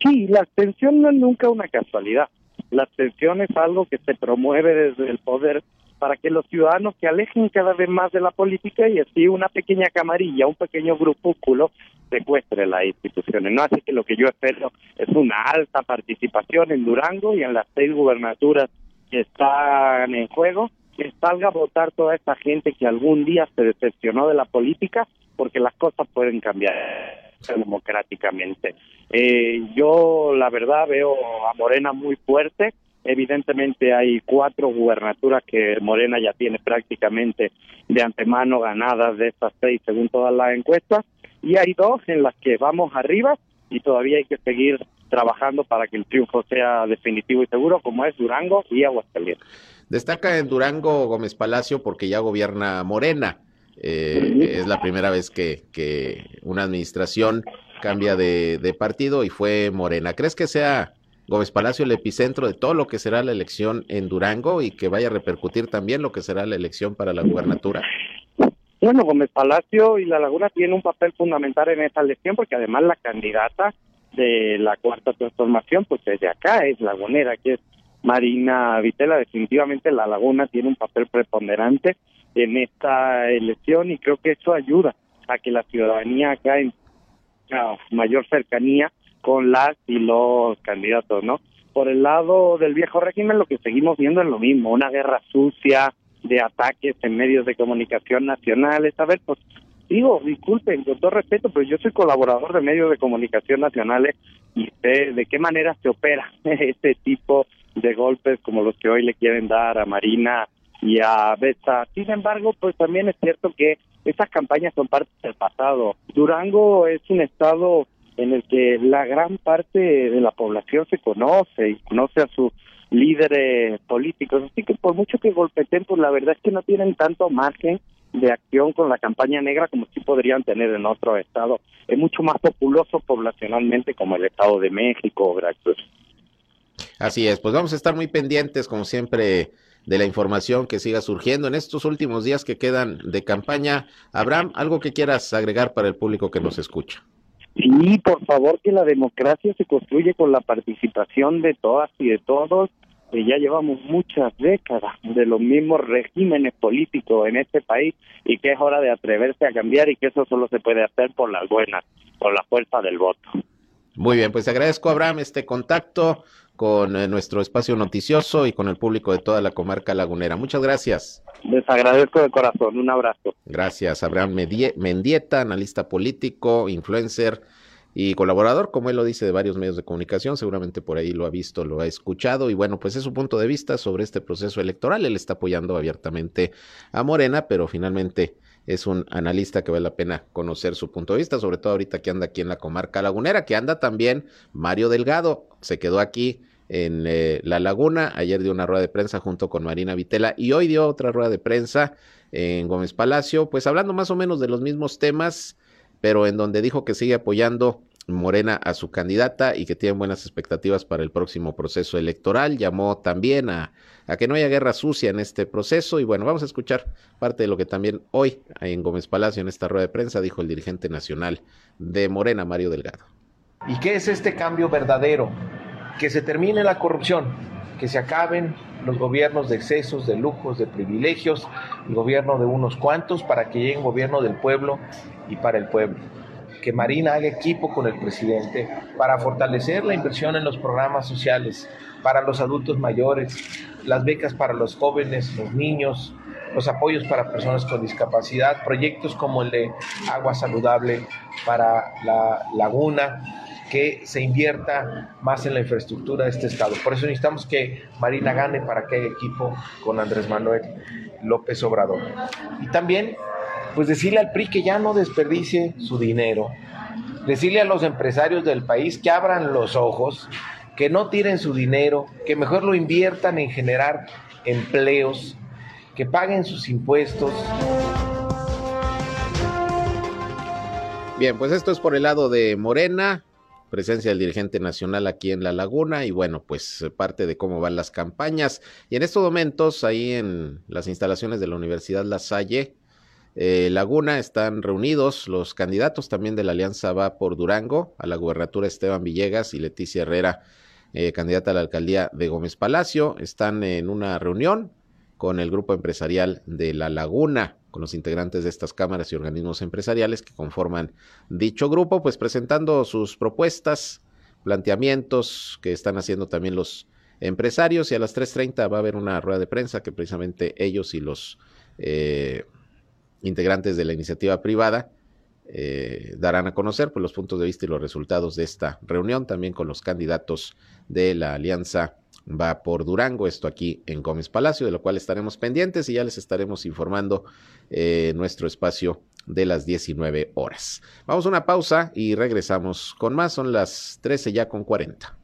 Sí, la abstención no es nunca una casualidad. La abstención es algo que se promueve desde el poder para que los ciudadanos se alejen cada vez más de la política y así una pequeña camarilla, un pequeño grupúsculo secuestre las instituciones. No así que lo que yo espero es una alta participación en Durango y en las seis gubernaturas que están en juego, que salga a votar toda esta gente que algún día se decepcionó de la política, porque las cosas pueden cambiar democráticamente. Eh, yo, la verdad, veo a Morena muy fuerte. Evidentemente hay cuatro gubernaturas que Morena ya tiene prácticamente de antemano ganadas de estas seis, según todas las encuestas, y hay dos en las que vamos arriba y todavía hay que seguir trabajando para que el triunfo sea definitivo y seguro, como es Durango y Aguascalientes. Destaca en Durango Gómez Palacio porque ya gobierna Morena. Eh, es la primera vez que, que una administración cambia de, de, partido y fue Morena. ¿Crees que sea Gómez Palacio el epicentro de todo lo que será la elección en Durango y que vaya a repercutir también lo que será la elección para la gubernatura? Bueno, Gómez Palacio y La Laguna tienen un papel fundamental en esta elección porque además la candidata de la cuarta transformación pues es de acá, es lagunera, que es Marina Vitela. Definitivamente La Laguna tiene un papel preponderante en esta elección y creo que eso ayuda a que la ciudadanía acá en mayor cercanía con las y los candidatos, ¿no? Por el lado del viejo régimen lo que seguimos viendo es lo mismo, una guerra sucia de ataques en medios de comunicación nacionales. A ver, pues digo, disculpen, con todo respeto, pero yo soy colaborador de medios de comunicación nacionales y sé de qué manera se opera <laughs> este tipo de golpes como los que hoy le quieren dar a Marina y a Betsa. Sin embargo, pues también es cierto que esas campañas son parte del pasado. Durango es un estado en el que la gran parte de la población se conoce y conoce a sus líderes políticos. Así que por mucho que golpeten, pues la verdad es que no tienen tanto margen de acción con la campaña negra como sí podrían tener en otro estado. Es mucho más populoso poblacionalmente como el Estado de México Veracruz. Así es, pues vamos a estar muy pendientes, como siempre, de la información que siga surgiendo en estos últimos días que quedan de campaña. Abraham, algo que quieras agregar para el público que nos escucha. Sí, por favor, que la democracia se construye con la participación de todas y de todos, que ya llevamos muchas décadas de los mismos regímenes políticos en este país y que es hora de atreverse a cambiar y que eso solo se puede hacer por las buenas, por la fuerza del voto. Muy bien, pues agradezco Abraham este contacto con eh, nuestro espacio noticioso y con el público de toda la comarca lagunera. Muchas gracias. Les agradezco de corazón. Un abrazo. Gracias, Abraham Mendieta, analista político, influencer y colaborador, como él lo dice, de varios medios de comunicación. Seguramente por ahí lo ha visto, lo ha escuchado. Y bueno, pues es su punto de vista sobre este proceso electoral. Él está apoyando abiertamente a Morena, pero finalmente es un analista que vale la pena conocer su punto de vista, sobre todo ahorita que anda aquí en la comarca lagunera, que anda también Mario Delgado, se quedó aquí en eh, La Laguna. Ayer dio una rueda de prensa junto con Marina Vitela y hoy dio otra rueda de prensa en Gómez Palacio, pues hablando más o menos de los mismos temas. pero en donde dijo que sigue apoyando Morena a su candidata y que tienen buenas expectativas para el próximo proceso electoral. Llamó también a, a, que no haya guerra sucia en este proceso. Y bueno, vamos a escuchar parte de lo que también hoy en Gómez Palacio, en esta rueda de prensa, dijo el dirigente nacional de Morena, Mario Delgado. ¿Y qué es este cambio verdadero? Que se termine la corrupción, que se acaben los gobiernos de excesos, de lujos, de privilegios, el gobierno de unos cuantos para que llegue un gobierno del pueblo y para el pueblo. Que Marina haga equipo con el presidente para fortalecer la inversión en los programas sociales para los adultos mayores, las becas para los jóvenes, los niños, los apoyos para personas con discapacidad, proyectos como el de agua saludable para la laguna, que se invierta más en la infraestructura de este estado. Por eso necesitamos que Marina gane para que haya equipo con Andrés Manuel López Obrador. Y también pues decirle al PRI que ya no desperdicie su dinero, decirle a los empresarios del país que abran los ojos, que no tiren su dinero, que mejor lo inviertan en generar empleos, que paguen sus impuestos. Bien, pues esto es por el lado de Morena, presencia del dirigente nacional aquí en La Laguna y bueno, pues parte de cómo van las campañas. Y en estos momentos, ahí en las instalaciones de la Universidad La Salle, eh, Laguna están reunidos los candidatos también de la Alianza Va por Durango, a la gubernatura Esteban Villegas y Leticia Herrera, eh, candidata a la alcaldía de Gómez Palacio. Están en una reunión con el grupo empresarial de La Laguna, con los integrantes de estas cámaras y organismos empresariales que conforman dicho grupo, pues presentando sus propuestas, planteamientos que están haciendo también los empresarios. Y a las 3.30 va a haber una rueda de prensa que precisamente ellos y los... Eh, integrantes de la iniciativa privada eh, darán a conocer pues, los puntos de vista y los resultados de esta reunión, también con los candidatos de la alianza Va por Durango, esto aquí en Gómez Palacio, de lo cual estaremos pendientes y ya les estaremos informando eh, nuestro espacio de las 19 horas. Vamos a una pausa y regresamos con más, son las 13 ya con 40.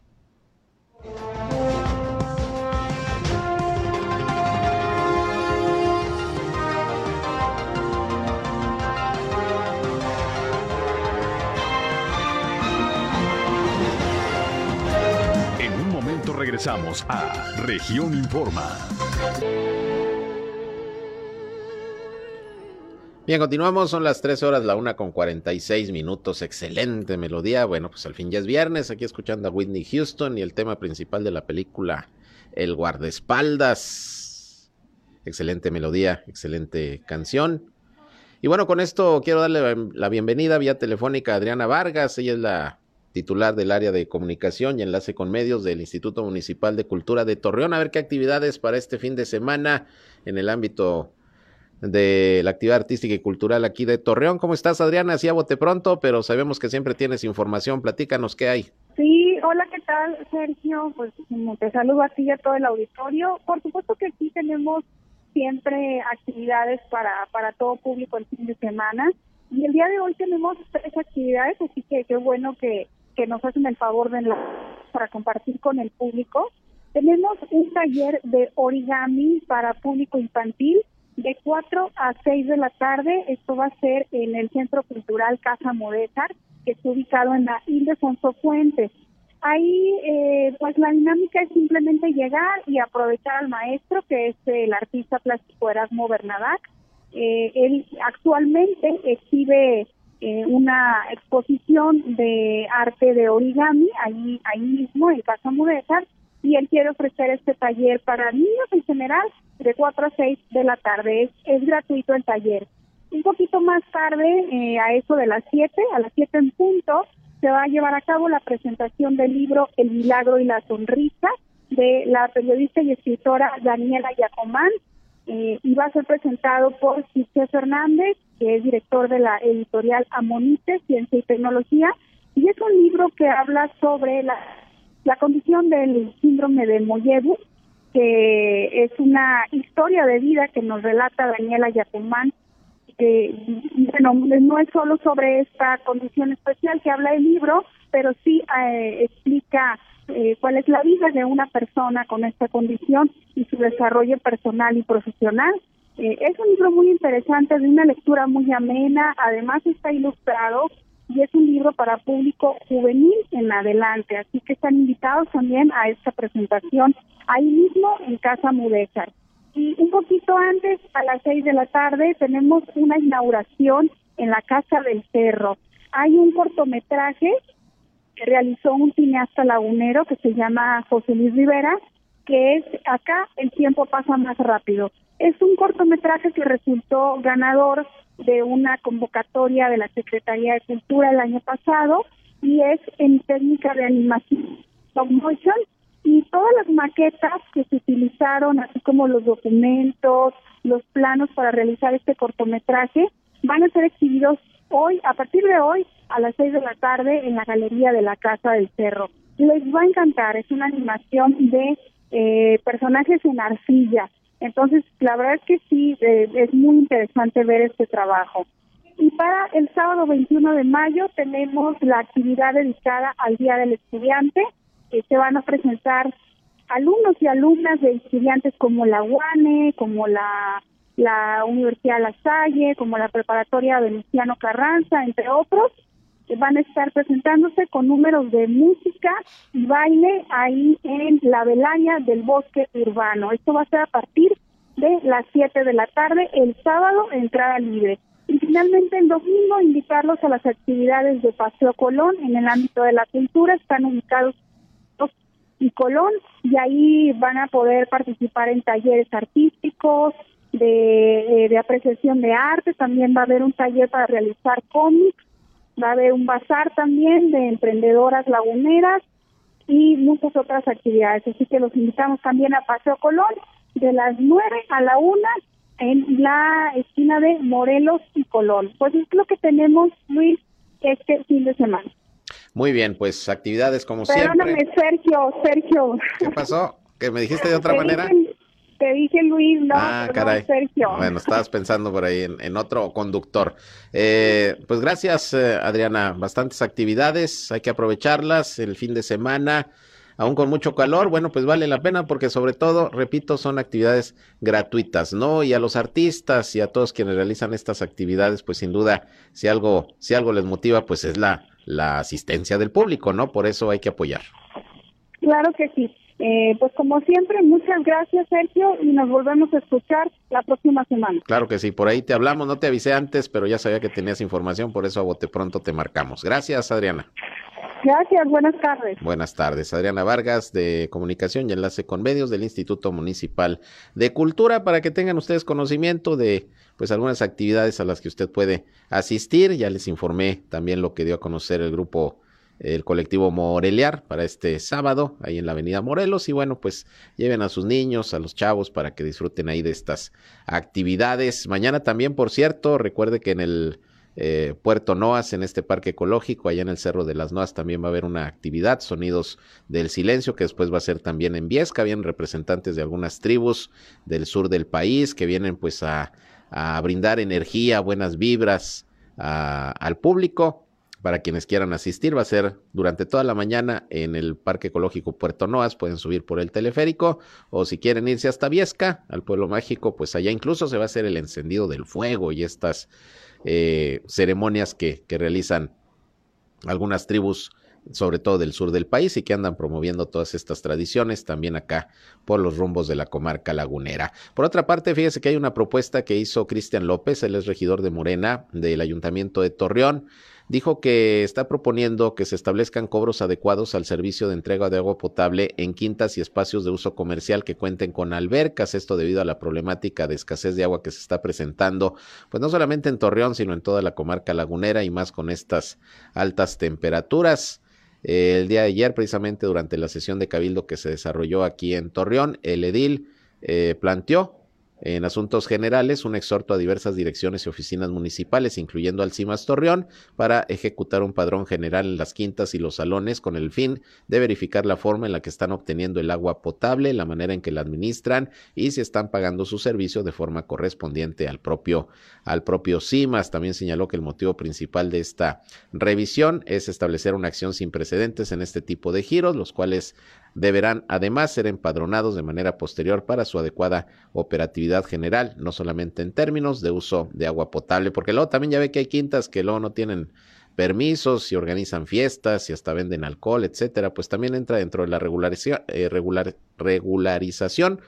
Regresamos a Región Informa. Bien, continuamos, son las 3 horas, la una con 46 minutos, excelente melodía. Bueno, pues al fin ya es viernes, aquí escuchando a Whitney Houston y el tema principal de la película, El guardaespaldas. Excelente melodía, excelente canción. Y bueno, con esto quiero darle la bienvenida vía telefónica a Adriana Vargas, ella es la titular del área de comunicación y enlace con medios del Instituto Municipal de Cultura de Torreón. A ver qué actividades para este fin de semana en el ámbito de la actividad artística y cultural aquí de Torreón. ¿Cómo estás, Adriana? Así a pronto, pero sabemos que siempre tienes información. Platícanos qué hay. Sí, hola, ¿qué tal, Sergio? Pues te saludo a ti y a todo el auditorio. Por supuesto que aquí tenemos siempre actividades para, para todo público el fin de semana. Y el día de hoy tenemos tres actividades, así que qué bueno que, que nos hacen el favor de la, para compartir con el público. Tenemos un taller de origami para público infantil de 4 a 6 de la tarde. Esto va a ser en el Centro Cultural Casa Modesar, que está ubicado en la Ildefonso Fuentes. Ahí, eh, pues la dinámica es simplemente llegar y aprovechar al maestro, que es el artista plástico Erasmo Bernadac. Eh, él actualmente exhibe eh, una exposición de arte de origami ahí, ahí mismo en Casa Mudesar y él quiere ofrecer este taller para niños en general de 4 a 6 de la tarde. Es, es gratuito el taller. Un poquito más tarde, eh, a eso de las 7, a las 7 en punto, se va a llevar a cabo la presentación del libro El milagro y la sonrisa de la periodista y escritora Daniela Yacomán eh, y va a ser presentado por Cisque Fernández, que es director de la editorial Amonite, Ciencia y Tecnología, y es un libro que habla sobre la, condición del síndrome de Moyebu, que es una historia de vida que nos relata Daniela Yacomán. Eh, bueno, no es solo sobre esta condición especial que habla el libro, pero sí eh, explica eh, cuál es la vida de una persona con esta condición y su desarrollo personal y profesional. Eh, es un libro muy interesante, de una lectura muy amena, además está ilustrado y es un libro para público juvenil en adelante, así que están invitados también a esta presentación ahí mismo en Casa Mudéjar. Y un poquito antes, a las seis de la tarde, tenemos una inauguración en la Casa del Cerro. Hay un cortometraje que realizó un cineasta lagunero que se llama José Luis Rivera, que es Acá el tiempo pasa más rápido. Es un cortometraje que resultó ganador de una convocatoria de la Secretaría de Cultura el año pasado y es en técnica de animación stop motion y todas las maquetas que se utilizaron, así como los documentos, los planos para realizar este cortometraje, van a ser exhibidos hoy, a partir de hoy, a las seis de la tarde en la Galería de la Casa del Cerro. Les va a encantar, es una animación de eh, personajes en arcilla. Entonces, la verdad es que sí, eh, es muy interesante ver este trabajo. Y para el sábado 21 de mayo tenemos la actividad dedicada al Día del Estudiante, se van a presentar alumnos y alumnas de estudiantes como la UANE, como la, la Universidad La Salle, como la Preparatoria Venustiano Carranza, entre otros, van a estar presentándose con números de música y baile ahí en la Velaña del Bosque Urbano. Esto va a ser a partir de las 7 de la tarde, el sábado entrada libre. Y finalmente el domingo invitarlos a las actividades de Paseo Colón en el ámbito de la cultura. Están ubicados y Colón y ahí van a poder participar en talleres artísticos, de, eh, de apreciación de arte. También va a haber un taller para realizar cómics Va a haber un bazar también de emprendedoras laguneras y muchas otras actividades. Así que los invitamos también a Paseo Colón de las 9 a la 1 en la esquina de Morelos y Colón. Pues es lo que tenemos, Luis, este fin de semana. Muy bien, pues actividades como Perdóname, siempre. Sergio, Sergio. ¿Qué pasó? ¿Que me dijiste de otra <laughs> manera? Te dije Luis, no, ah, caray. Sergio. Bueno, estabas pensando por ahí en, otro conductor. Eh, pues gracias, eh, Adriana. Bastantes actividades, hay que aprovecharlas el fin de semana. Aún con mucho calor, bueno, pues vale la pena porque sobre todo, repito, son actividades gratuitas, ¿no? Y a los artistas y a todos quienes realizan estas actividades, pues sin duda, si algo, si algo les motiva, pues es la, la asistencia del público, ¿no? Por eso hay que apoyar. Claro que sí. Eh, pues como siempre, muchas gracias Sergio y nos volvemos a escuchar la próxima semana. Claro que sí, por ahí te hablamos, no te avisé antes, pero ya sabía que tenías información, por eso a bote pronto te marcamos. Gracias Adriana. Gracias, buenas tardes. Buenas tardes, Adriana Vargas de Comunicación y Enlace con Medios del Instituto Municipal de Cultura para que tengan ustedes conocimiento de pues algunas actividades a las que usted puede asistir. Ya les informé también lo que dio a conocer el grupo el colectivo Moreliar para este sábado, ahí en la avenida Morelos. Y bueno, pues lleven a sus niños, a los chavos, para que disfruten ahí de estas actividades. Mañana también, por cierto, recuerde que en el eh, Puerto Noas, en este parque ecológico, allá en el Cerro de las Noas, también va a haber una actividad, Sonidos del Silencio, que después va a ser también en Viesca. Vienen representantes de algunas tribus del sur del país que vienen pues a, a brindar energía, buenas vibras al público para quienes quieran asistir. Va a ser durante toda la mañana en el Parque Ecológico Puerto Noas. Pueden subir por el teleférico o si quieren irse hasta Viesca, al pueblo mágico, pues allá incluso se va a hacer el encendido del fuego y estas eh, ceremonias que, que realizan algunas tribus sobre todo del sur del país y que andan promoviendo todas estas tradiciones también acá por los rumbos de la comarca lagunera. Por otra parte, fíjese que hay una propuesta que hizo Cristian López, él es regidor de Morena del Ayuntamiento de Torreón dijo que está proponiendo que se establezcan cobros adecuados al servicio de entrega de agua potable en quintas y espacios de uso comercial que cuenten con albercas, esto debido a la problemática de escasez de agua que se está presentando, pues no solamente en Torreón, sino en toda la comarca lagunera y más con estas altas temperaturas. El día de ayer, precisamente durante la sesión de cabildo que se desarrolló aquí en Torreón, el edil eh, planteó en asuntos generales, un exhorto a diversas direcciones y oficinas municipales, incluyendo al CIMAS Torreón, para ejecutar un padrón general en las quintas y los salones con el fin de verificar la forma en la que están obteniendo el agua potable, la manera en que la administran y si están pagando su servicio de forma correspondiente al propio, al propio CIMAS. También señaló que el motivo principal de esta revisión es establecer una acción sin precedentes en este tipo de giros, los cuales deberán además ser empadronados de manera posterior para su adecuada operatividad general, no solamente en términos de uso de agua potable, porque luego también ya ve que hay quintas que luego no tienen permisos y organizan fiestas y hasta venden alcohol, etcétera, pues también entra dentro de la regularización, eh, regular, regularización,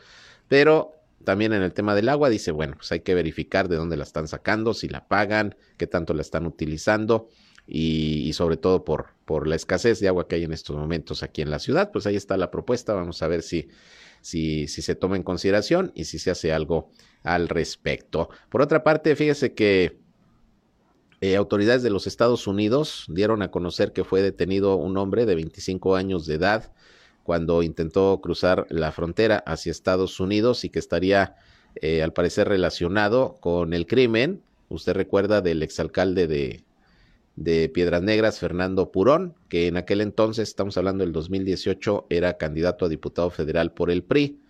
pero también en el tema del agua dice, bueno, pues hay que verificar de dónde la están sacando, si la pagan, qué tanto la están utilizando y, sobre todo por, por la escasez de agua que hay en estos momentos aquí en la ciudad, pues ahí está la propuesta, vamos a ver si, si, se toma en consideración y si se hace algo al respecto. Por otra parte, fíjese que eh, autoridades de los Estados Unidos dieron a conocer que fue detenido un hombre de 25 años de edad cuando intentó cruzar la frontera hacia Estados Unidos y que estaría eh, al parecer relacionado con el crimen. Usted recuerda del exalcalde de, de Piedras Negras, Fernando Purón, que en aquel entonces, estamos hablando del 2018, era candidato a diputado federal por el PRI.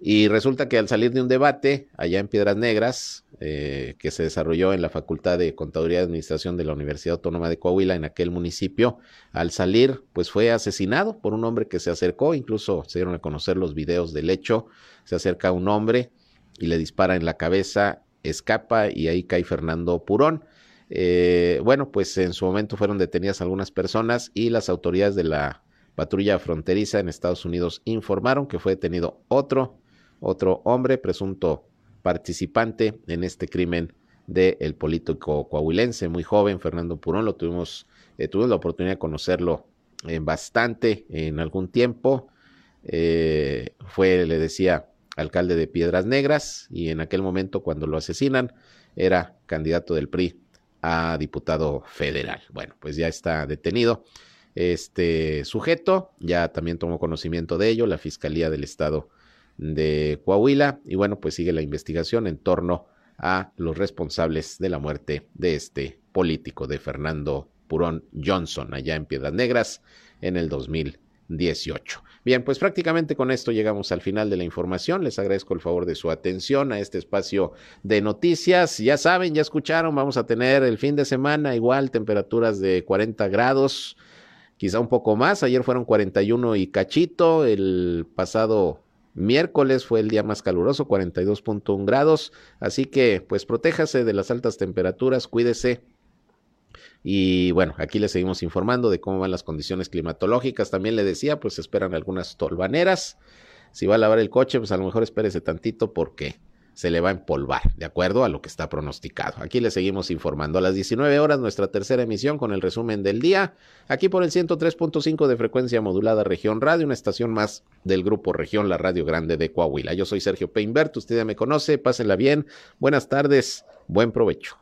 Y resulta que al salir de un debate allá en Piedras Negras, eh, que se desarrolló en la Facultad de Contaduría y Administración de la Universidad Autónoma de Coahuila, en aquel municipio, al salir, pues fue asesinado por un hombre que se acercó, incluso se dieron a conocer los videos del hecho, se acerca un hombre y le dispara en la cabeza, escapa y ahí cae Fernando Purón. Eh, bueno, pues en su momento fueron detenidas algunas personas y las autoridades de la patrulla fronteriza en Estados Unidos informaron que fue detenido otro otro hombre presunto participante en este crimen del político coahuilense, muy joven, Fernando Purón, lo tuvimos, eh, tuvimos la oportunidad de conocerlo eh, bastante en algún tiempo, eh, fue, le decía, alcalde de Piedras Negras y en aquel momento cuando lo asesinan era candidato del PRI a diputado federal. Bueno, pues ya está detenido este sujeto, ya también tomó conocimiento de ello la Fiscalía del Estado de Coahuila y bueno, pues sigue la investigación en torno a los responsables de la muerte de este político de Fernando Purón Johnson allá en Piedras Negras en el 2018. Bien, pues prácticamente con esto llegamos al final de la información. Les agradezco el favor de su atención a este espacio de noticias. Ya saben, ya escucharon, vamos a tener el fin de semana igual temperaturas de 40 grados, quizá un poco más. Ayer fueron 41 y cachito, el pasado Miércoles fue el día más caluroso, 42.1 grados, así que pues protéjase de las altas temperaturas, cuídese. Y bueno, aquí le seguimos informando de cómo van las condiciones climatológicas. También le decía, pues esperan algunas tolvaneras. Si va a lavar el coche, pues a lo mejor espérese tantito porque se le va a empolvar, de acuerdo a lo que está pronosticado. Aquí le seguimos informando. A las 19 horas, nuestra tercera emisión con el resumen del día, aquí por el 103.5 de frecuencia modulada Región Radio, una estación más del grupo Región, la Radio Grande de Coahuila. Yo soy Sergio Peinbert, usted ya me conoce, pásenla bien, buenas tardes, buen provecho.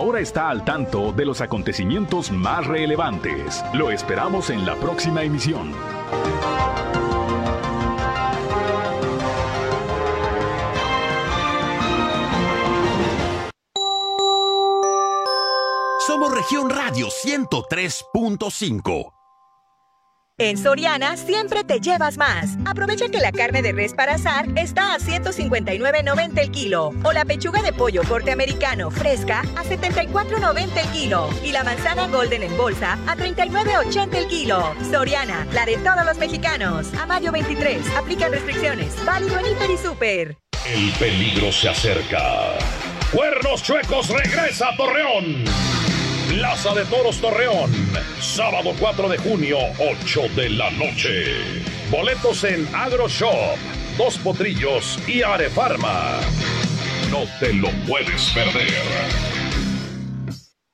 Ahora está al tanto de los acontecimientos más relevantes. Lo esperamos en la próxima emisión. Somos región radio 103.5. En Soriana siempre te llevas más. Aprovecha que la carne de res para asar está a 159.90 el kilo o la pechuga de pollo corte americano fresca a 74.90 el kilo y la manzana golden en bolsa a 39.80 el kilo. Soriana, la de todos los mexicanos. A mayo 23, aplican restricciones. Válido en Hiper y Super. El peligro se acerca. Cuernos Chuecos regresa a Torreón. Plaza de Toros Torreón, sábado 4 de junio, 8 de la noche. Boletos en AgroShop, Dos Potrillos y Arefarma. No te lo puedes perder.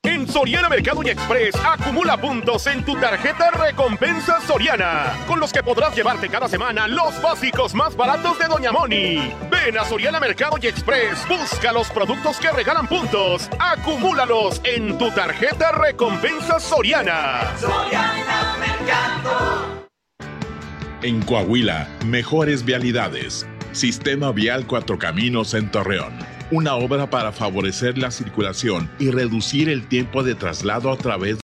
En Soriana Mercado y Express acumula puntos en tu tarjeta Recompensa Soriana, con los que podrás llevarte cada semana los básicos más baratos de Doña Moni. Ven a Soriana Mercado y Express, busca los productos que regalan puntos, acumúlalos en tu tarjeta Recompensa Soriana. Soriana Mercado. En Coahuila, mejores vialidades. Sistema Vial Cuatro Caminos en Torreón. Una obra para favorecer la circulación y reducir el tiempo de traslado a través